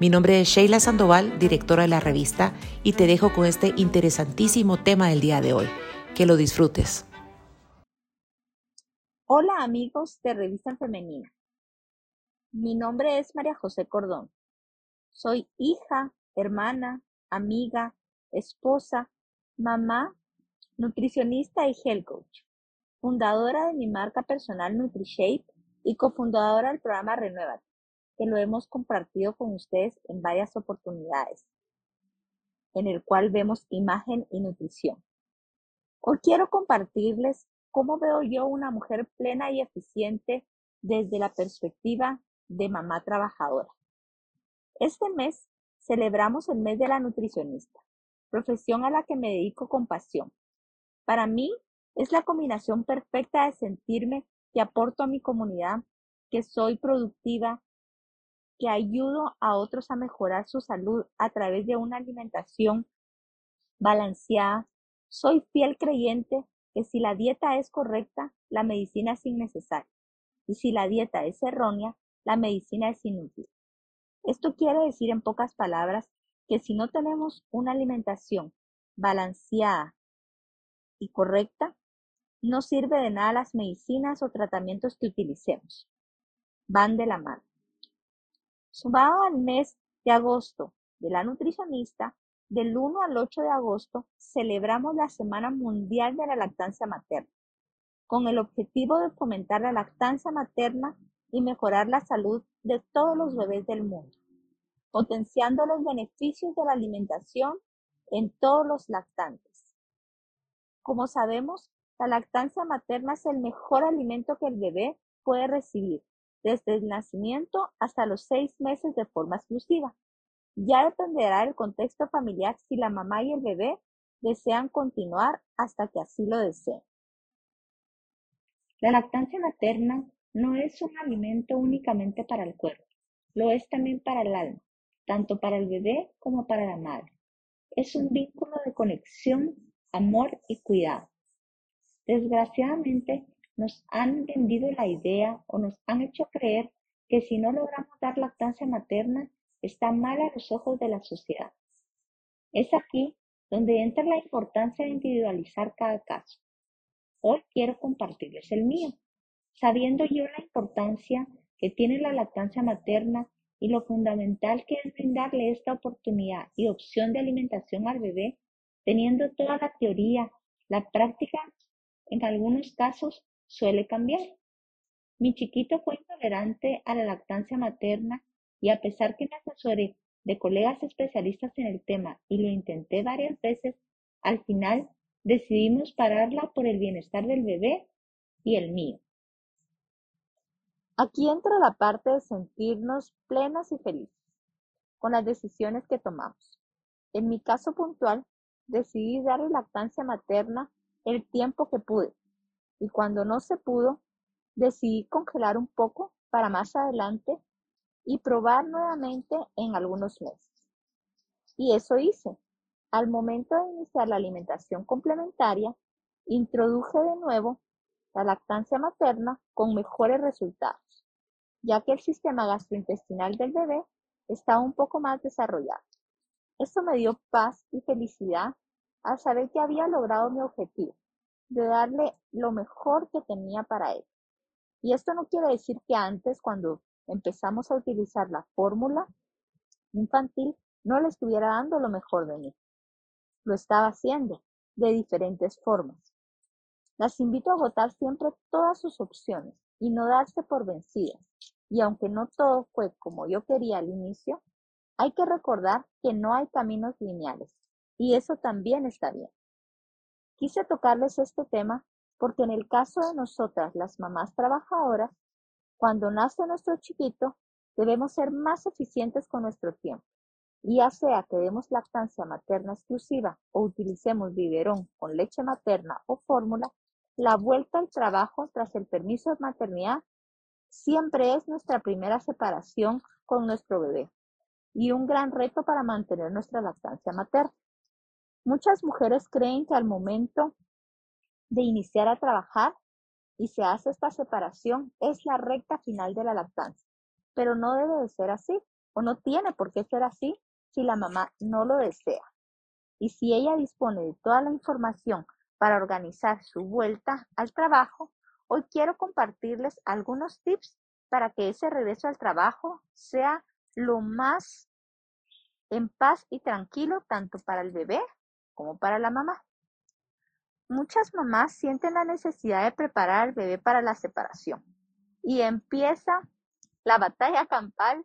Mi nombre es Sheila Sandoval, directora de la revista, y te dejo con este interesantísimo tema del día de hoy. Que lo disfrutes. Hola amigos de Revista Femenina. Mi nombre es María José Cordón. Soy hija, hermana, amiga, esposa, mamá, nutricionista y health coach, fundadora de mi marca personal NutriShape y cofundadora del programa Renuévate que lo hemos compartido con ustedes en varias oportunidades, en el cual vemos imagen y nutrición. Hoy quiero compartirles cómo veo yo una mujer plena y eficiente desde la perspectiva de mamá trabajadora. Este mes celebramos el mes de la nutricionista, profesión a la que me dedico con pasión. Para mí es la combinación perfecta de sentirme que aporto a mi comunidad, que soy productiva, que ayudo a otros a mejorar su salud a través de una alimentación balanceada. Soy fiel creyente que si la dieta es correcta, la medicina es innecesaria. Y si la dieta es errónea, la medicina es inútil. Esto quiere decir en pocas palabras que si no tenemos una alimentación balanceada y correcta, no sirve de nada las medicinas o tratamientos que utilicemos. Van de la mano. Sumado al mes de agosto de la nutricionista, del 1 al 8 de agosto celebramos la Semana Mundial de la Lactancia Materna, con el objetivo de fomentar la lactancia materna y mejorar la salud de todos los bebés del mundo, potenciando los beneficios de la alimentación en todos los lactantes. Como sabemos, la lactancia materna es el mejor alimento que el bebé puede recibir desde el nacimiento hasta los seis meses de forma exclusiva. Ya dependerá del contexto familiar si la mamá y el bebé desean continuar hasta que así lo deseen. La lactancia materna no es un alimento únicamente para el cuerpo, lo es también para el alma, tanto para el bebé como para la madre. Es un vínculo de conexión, amor y cuidado. Desgraciadamente, nos han vendido la idea o nos han hecho creer que si no logramos dar lactancia materna, está mal a los ojos de la sociedad. Es aquí donde entra la importancia de individualizar cada caso. Hoy quiero compartirles el mío, sabiendo yo la importancia que tiene la lactancia materna y lo fundamental que es brindarle esta oportunidad y opción de alimentación al bebé, teniendo toda la teoría, la práctica, en algunos casos suele cambiar. Mi chiquito fue intolerante a la lactancia materna y a pesar que me asesoré de colegas especialistas en el tema y lo intenté varias veces, al final decidimos pararla por el bienestar del bebé y el mío. Aquí entra la parte de sentirnos plenas y felices con las decisiones que tomamos. En mi caso puntual, decidí darle lactancia materna el tiempo que pude y cuando no se pudo, decidí congelar un poco para más adelante y probar nuevamente en algunos meses. Y eso hice. Al momento de iniciar la alimentación complementaria, introduje de nuevo la lactancia materna con mejores resultados, ya que el sistema gastrointestinal del bebé estaba un poco más desarrollado. Esto me dio paz y felicidad al saber que había logrado mi objetivo de darle lo mejor que tenía para él. Y esto no quiere decir que antes, cuando empezamos a utilizar la fórmula infantil, no le estuviera dando lo mejor de mí. Lo estaba haciendo de diferentes formas. Las invito a votar siempre todas sus opciones y no darse por vencidas. Y aunque no todo fue como yo quería al inicio, hay que recordar que no hay caminos lineales y eso también está bien. Quise tocarles este tema porque en el caso de nosotras, las mamás trabajadoras, cuando nace nuestro chiquito, debemos ser más eficientes con nuestro tiempo, ya sea que demos lactancia materna exclusiva o utilicemos biberón con leche materna o fórmula, la vuelta al trabajo tras el permiso de maternidad siempre es nuestra primera separación con nuestro bebé y un gran reto para mantener nuestra lactancia materna. Muchas mujeres creen que al momento de iniciar a trabajar y se hace esta separación es la recta final de la lactancia, pero no debe de ser así o no tiene por qué ser así si la mamá no lo desea. Y si ella dispone de toda la información para organizar su vuelta al trabajo, hoy quiero compartirles algunos tips para que ese regreso al trabajo sea lo más en paz y tranquilo tanto para el bebé como para la mamá. Muchas mamás sienten la necesidad de preparar al bebé para la separación y empieza la batalla campal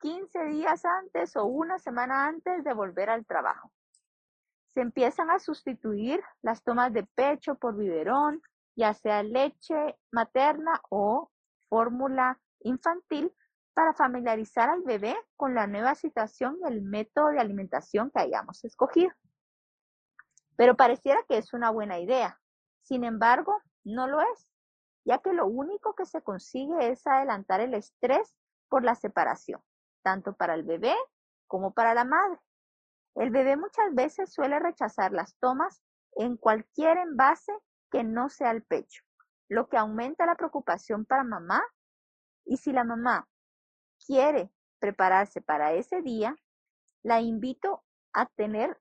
15 días antes o una semana antes de volver al trabajo. Se empiezan a sustituir las tomas de pecho por biberón, ya sea leche materna o fórmula infantil, para familiarizar al bebé con la nueva situación y el método de alimentación que hayamos escogido. Pero pareciera que es una buena idea. Sin embargo, no lo es, ya que lo único que se consigue es adelantar el estrés por la separación, tanto para el bebé como para la madre. El bebé muchas veces suele rechazar las tomas en cualquier envase que no sea el pecho, lo que aumenta la preocupación para mamá. Y si la mamá quiere prepararse para ese día, la invito a tener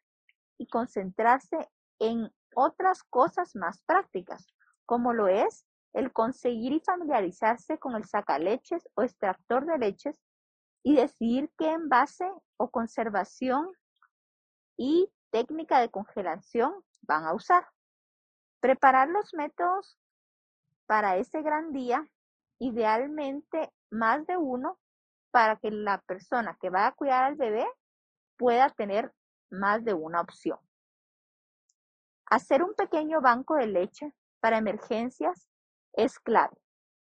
y concentrarse en otras cosas más prácticas, como lo es el conseguir y familiarizarse con el sacaleches o extractor de leches y decidir qué envase o conservación y técnica de congelación van a usar. Preparar los métodos para ese gran día, idealmente más de uno, para que la persona que va a cuidar al bebé pueda tener más de una opción. Hacer un pequeño banco de leche para emergencias es clave,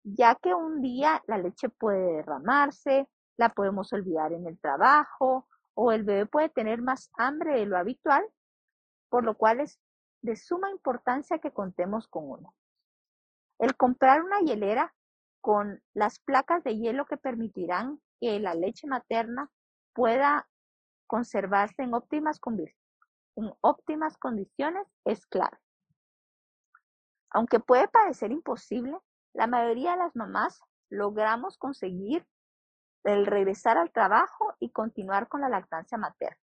ya que un día la leche puede derramarse, la podemos olvidar en el trabajo o el bebé puede tener más hambre de lo habitual, por lo cual es de suma importancia que contemos con uno. El comprar una hielera con las placas de hielo que permitirán que la leche materna pueda conservarse en óptimas, óptimas condiciones es clave. Aunque puede parecer imposible, la mayoría de las mamás logramos conseguir el regresar al trabajo y continuar con la lactancia materna.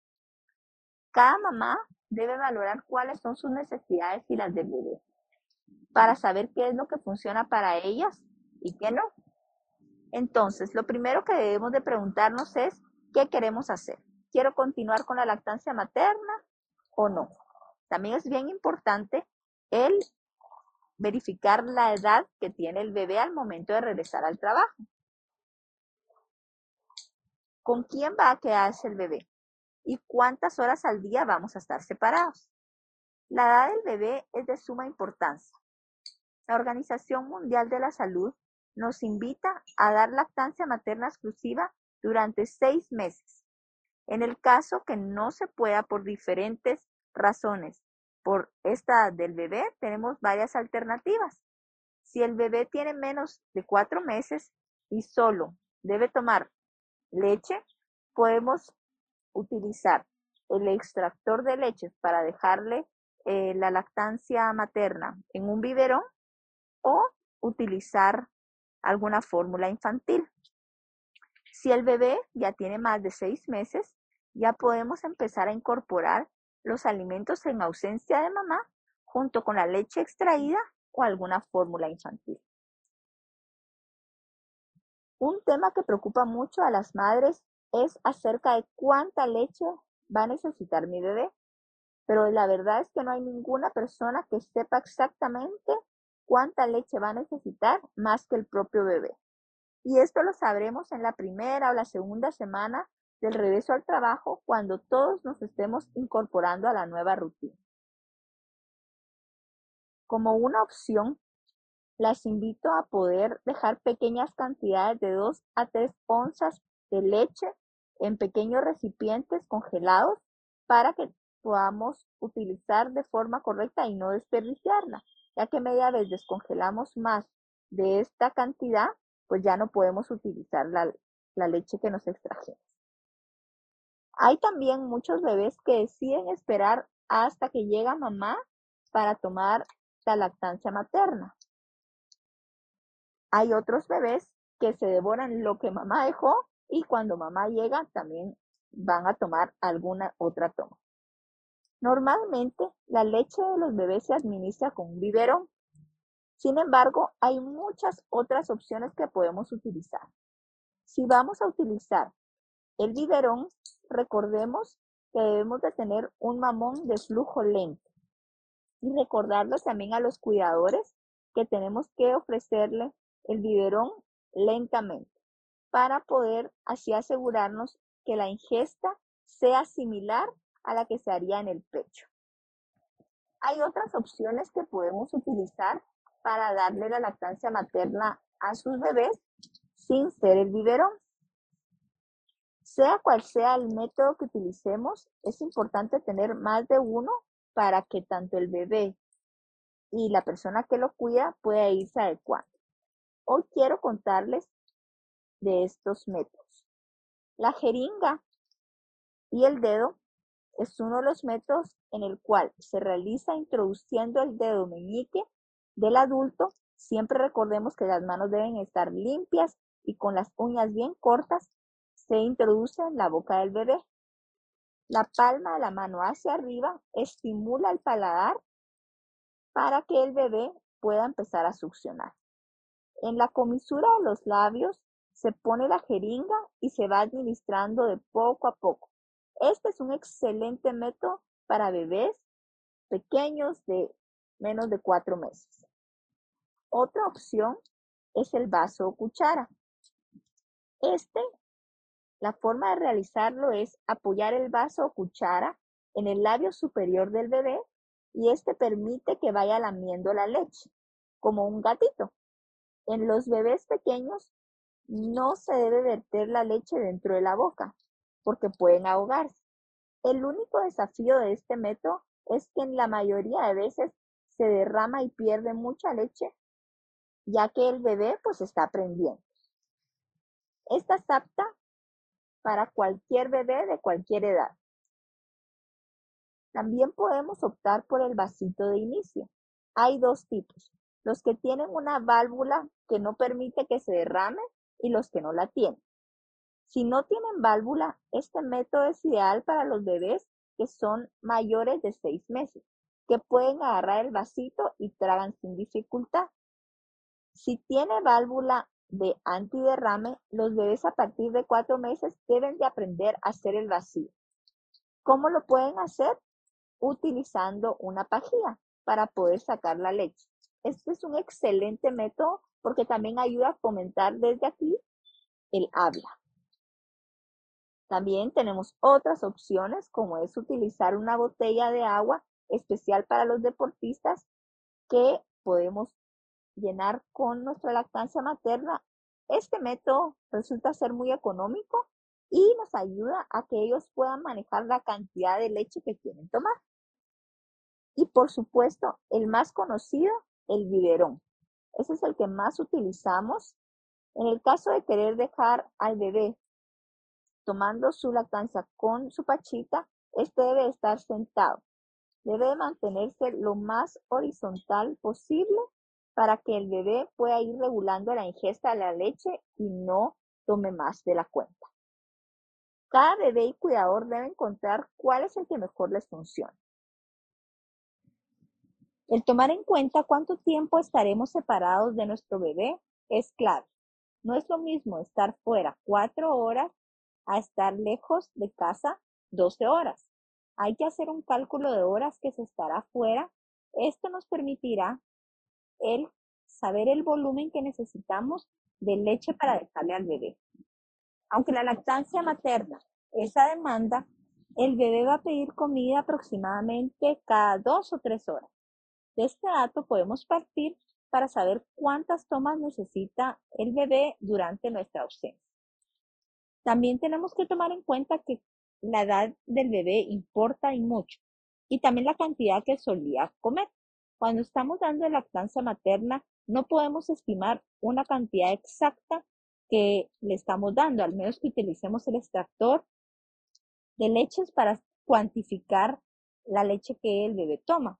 Cada mamá debe valorar cuáles son sus necesidades y las del bebé para saber qué es lo que funciona para ellas y qué no. Entonces, lo primero que debemos de preguntarnos es qué queremos hacer. ¿Quiero continuar con la lactancia materna o no? También es bien importante el verificar la edad que tiene el bebé al momento de regresar al trabajo. ¿Con quién va a quedarse el bebé? ¿Y cuántas horas al día vamos a estar separados? La edad del bebé es de suma importancia. La Organización Mundial de la Salud nos invita a dar lactancia materna exclusiva durante seis meses en el caso que no se pueda por diferentes razones, por esta del bebé, tenemos varias alternativas. Si el bebé tiene menos de cuatro meses y solo debe tomar leche, podemos utilizar el extractor de leches para dejarle eh, la lactancia materna en un biberón o utilizar alguna fórmula infantil. Si el bebé ya tiene más de seis meses, ya podemos empezar a incorporar los alimentos en ausencia de mamá junto con la leche extraída o alguna fórmula infantil. Un tema que preocupa mucho a las madres es acerca de cuánta leche va a necesitar mi bebé, pero la verdad es que no hay ninguna persona que sepa exactamente cuánta leche va a necesitar más que el propio bebé. Y esto lo sabremos en la primera o la segunda semana del regreso al trabajo cuando todos nos estemos incorporando a la nueva rutina. Como una opción, las invito a poder dejar pequeñas cantidades de 2 a 3 onzas de leche en pequeños recipientes congelados para que podamos utilizar de forma correcta y no desperdiciarla, ya que media vez descongelamos más de esta cantidad, pues ya no podemos utilizar la, la leche que nos extrajimos. Hay también muchos bebés que deciden esperar hasta que llega mamá para tomar la lactancia materna. Hay otros bebés que se devoran lo que mamá dejó y cuando mamá llega también van a tomar alguna otra toma. Normalmente la leche de los bebés se administra con un biberón. Sin embargo, hay muchas otras opciones que podemos utilizar. Si vamos a utilizar el biberón, recordemos que debemos de tener un mamón de flujo lento. Y recordarles también a los cuidadores que tenemos que ofrecerle el biberón lentamente para poder así asegurarnos que la ingesta sea similar a la que se haría en el pecho. Hay otras opciones que podemos utilizar para darle la lactancia materna a sus bebés sin ser el biberón. Sea cual sea el método que utilicemos, es importante tener más de uno para que tanto el bebé y la persona que lo cuida pueda irse adecuando. Hoy quiero contarles de estos métodos. La jeringa y el dedo es uno de los métodos en el cual se realiza introduciendo el dedo meñique del adulto. Siempre recordemos que las manos deben estar limpias y con las uñas bien cortas se introduce en la boca del bebé. La palma de la mano hacia arriba estimula el paladar para que el bebé pueda empezar a succionar. En la comisura de los labios se pone la jeringa y se va administrando de poco a poco. Este es un excelente método para bebés pequeños de menos de cuatro meses. Otra opción es el vaso o cuchara. Este, la forma de realizarlo es apoyar el vaso o cuchara en el labio superior del bebé y este permite que vaya lamiendo la leche, como un gatito. En los bebés pequeños no se debe verter la leche dentro de la boca porque pueden ahogarse. El único desafío de este método es que en la mayoría de veces se derrama y pierde mucha leche, ya que el bebé pues está aprendiendo. Esta es apta para cualquier bebé de cualquier edad. También podemos optar por el vasito de inicio. Hay dos tipos, los que tienen una válvula que no permite que se derrame y los que no la tienen. Si no tienen válvula, este método es ideal para los bebés que son mayores de seis meses, que pueden agarrar el vasito y tragan sin dificultad. Si tiene válvula de antiderrame, los bebés a partir de cuatro meses deben de aprender a hacer el vacío. ¿Cómo lo pueden hacer? Utilizando una pajilla para poder sacar la leche. Este es un excelente método porque también ayuda a fomentar desde aquí el habla. También tenemos otras opciones como es utilizar una botella de agua especial para los deportistas que podemos llenar con nuestra lactancia materna. Este método resulta ser muy económico y nos ayuda a que ellos puedan manejar la cantidad de leche que quieren tomar. Y por supuesto, el más conocido el biberón. Ese es el que más utilizamos. En el caso de querer dejar al bebé tomando su lactancia con su pachita, este debe estar sentado. Debe mantenerse lo más horizontal posible para que el bebé pueda ir regulando la ingesta de la leche y no tome más de la cuenta. Cada bebé y cuidador debe encontrar cuál es el que mejor les funciona. El tomar en cuenta cuánto tiempo estaremos separados de nuestro bebé es clave. No es lo mismo estar fuera cuatro horas a estar lejos de casa 12 horas. Hay que hacer un cálculo de horas que se estará fuera. Esto nos permitirá el saber el volumen que necesitamos de leche para dejarle al bebé. Aunque la lactancia materna es a demanda, el bebé va a pedir comida aproximadamente cada dos o tres horas. De este dato podemos partir para saber cuántas tomas necesita el bebé durante nuestra ausencia. También tenemos que tomar en cuenta que la edad del bebé importa y mucho, y también la cantidad que solía comer. Cuando estamos dando lactancia materna, no podemos estimar una cantidad exacta que le estamos dando, al menos que utilicemos el extractor de leches para cuantificar la leche que el bebé toma.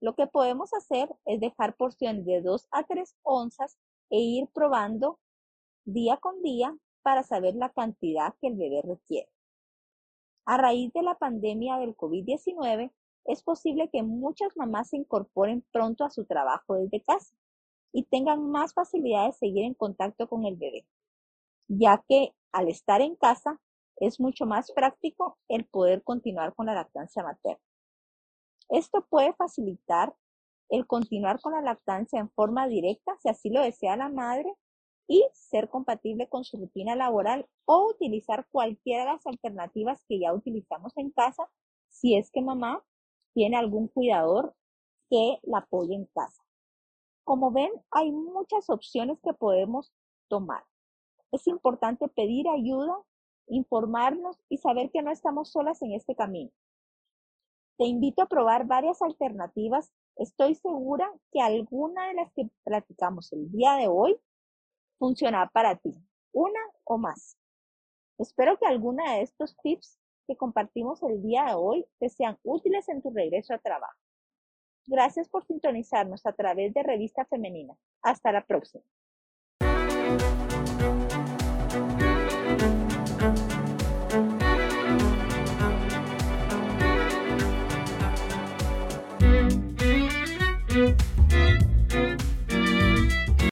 Lo que podemos hacer es dejar porciones de 2 a 3 onzas e ir probando día con día para saber la cantidad que el bebé requiere. A raíz de la pandemia del COVID-19, es posible que muchas mamás se incorporen pronto a su trabajo desde casa y tengan más facilidad de seguir en contacto con el bebé, ya que al estar en casa es mucho más práctico el poder continuar con la lactancia materna. Esto puede facilitar el continuar con la lactancia en forma directa, si así lo desea la madre, y ser compatible con su rutina laboral o utilizar cualquiera de las alternativas que ya utilizamos en casa, si es que mamá tiene algún cuidador que la apoye en casa. Como ven, hay muchas opciones que podemos tomar. Es importante pedir ayuda, informarnos y saber que no estamos solas en este camino. Te invito a probar varias alternativas. Estoy segura que alguna de las que platicamos el día de hoy funciona para ti, una o más. Espero que alguna de estos tips que compartimos el día de hoy te sean útiles en tu regreso a trabajo. Gracias por sintonizarnos a través de Revista Femenina. Hasta la próxima.